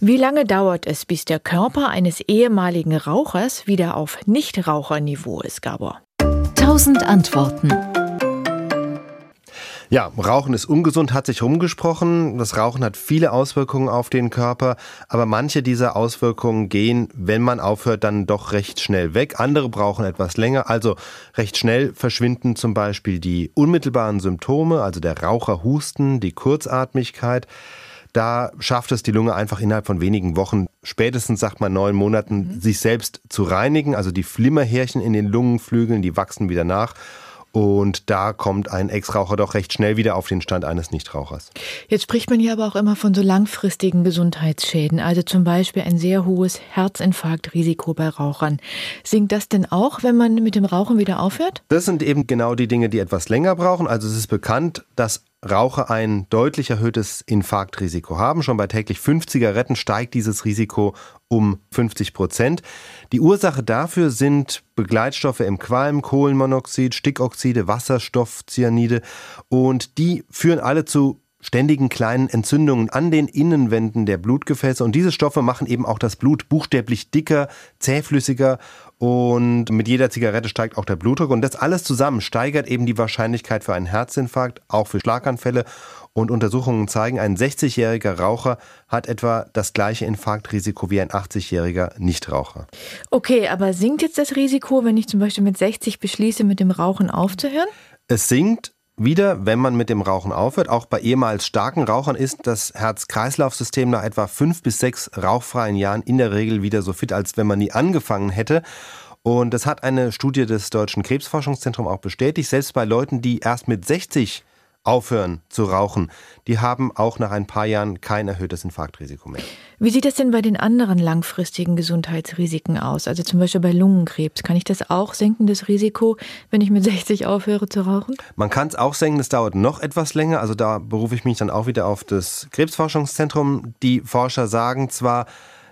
Wie lange dauert es, bis der Körper eines ehemaligen Rauchers wieder auf Nichtraucherniveau ist, Gabor? Tausend Antworten. Ja, Rauchen ist ungesund, hat sich rumgesprochen. Das Rauchen hat viele Auswirkungen auf den Körper, aber manche dieser Auswirkungen gehen, wenn man aufhört, dann doch recht schnell weg. Andere brauchen etwas länger. Also recht schnell verschwinden zum Beispiel die unmittelbaren Symptome, also der Raucherhusten, die Kurzatmigkeit. Da schafft es die Lunge einfach innerhalb von wenigen Wochen, spätestens sagt man neun Monaten, mhm. sich selbst zu reinigen. Also die Flimmerhärchen in den Lungenflügeln, die wachsen wieder nach. Und da kommt ein Ex-Raucher doch recht schnell wieder auf den Stand eines Nichtrauchers. Jetzt spricht man hier aber auch immer von so langfristigen Gesundheitsschäden, also zum Beispiel ein sehr hohes Herzinfarktrisiko bei Rauchern. Sinkt das denn auch, wenn man mit dem Rauchen wieder aufhört? Das sind eben genau die Dinge, die etwas länger brauchen. Also es ist bekannt, dass Raucher ein deutlich erhöhtes Infarktrisiko haben. Schon bei täglich fünf Zigaretten steigt dieses Risiko um 50 Prozent. Die Ursache dafür sind Begleitstoffe im Qualm, Kohlenmonoxid, Stickoxide, Wasserstoff, Cyanide und die führen alle zu ständigen kleinen Entzündungen an den Innenwänden der Blutgefäße. Und diese Stoffe machen eben auch das Blut buchstäblich dicker, zähflüssiger und mit jeder Zigarette steigt auch der Blutdruck. Und das alles zusammen steigert eben die Wahrscheinlichkeit für einen Herzinfarkt, auch für Schlaganfälle. Und Untersuchungen zeigen, ein 60-jähriger Raucher hat etwa das gleiche Infarktrisiko wie ein 80-jähriger Nichtraucher. Okay, aber sinkt jetzt das Risiko, wenn ich zum Beispiel mit 60 beschließe, mit dem Rauchen aufzuhören? Es sinkt, wieder, wenn man mit dem Rauchen aufhört. Auch bei ehemals starken Rauchern ist das Herz-Kreislauf-System nach etwa fünf bis sechs rauchfreien Jahren in der Regel wieder so fit, als wenn man nie angefangen hätte. Und das hat eine Studie des Deutschen Krebsforschungszentrums auch bestätigt. Selbst bei Leuten, die erst mit 60 aufhören zu rauchen, die haben auch nach ein paar Jahren kein erhöhtes Infarktrisiko mehr. Wie sieht das denn bei den anderen langfristigen Gesundheitsrisiken aus? Also zum Beispiel bei Lungenkrebs. Kann ich das auch senken, das Risiko, wenn ich mit 60 aufhöre zu rauchen? Man kann es auch senken, es dauert noch etwas länger. Also da berufe ich mich dann auch wieder auf das Krebsforschungszentrum. Die Forscher sagen zwar,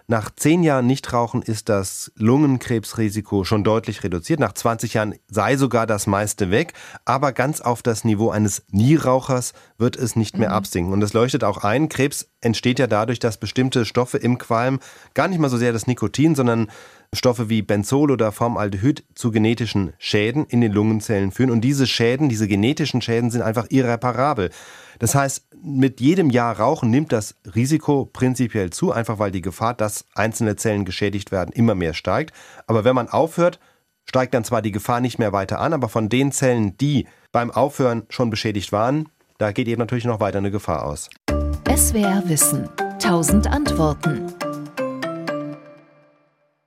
nach zehn Jahren Nichtrauchen ist das Lungenkrebsrisiko schon deutlich reduziert. Nach 20 Jahren sei sogar das meiste weg. Aber ganz auf das Niveau eines Nierauchers wird es nicht mehr mhm. absinken. Und es leuchtet auch ein, Krebs entsteht ja dadurch, dass bestimmte Stoffe im Qualm, gar nicht mal so sehr das Nikotin, sondern Stoffe wie Benzol oder Formaldehyd zu genetischen Schäden in den Lungenzellen führen. Und diese Schäden, diese genetischen Schäden sind einfach irreparabel. Das heißt, mit jedem Jahr Rauchen nimmt das Risiko prinzipiell zu, einfach weil die Gefahr, dass einzelne Zellen geschädigt werden, immer mehr steigt. Aber wenn man aufhört, steigt dann zwar die Gefahr nicht mehr weiter an, aber von den Zellen, die beim Aufhören schon beschädigt waren, da geht eben natürlich noch weiter eine Gefahr aus. SWR Wissen. Tausend Antworten.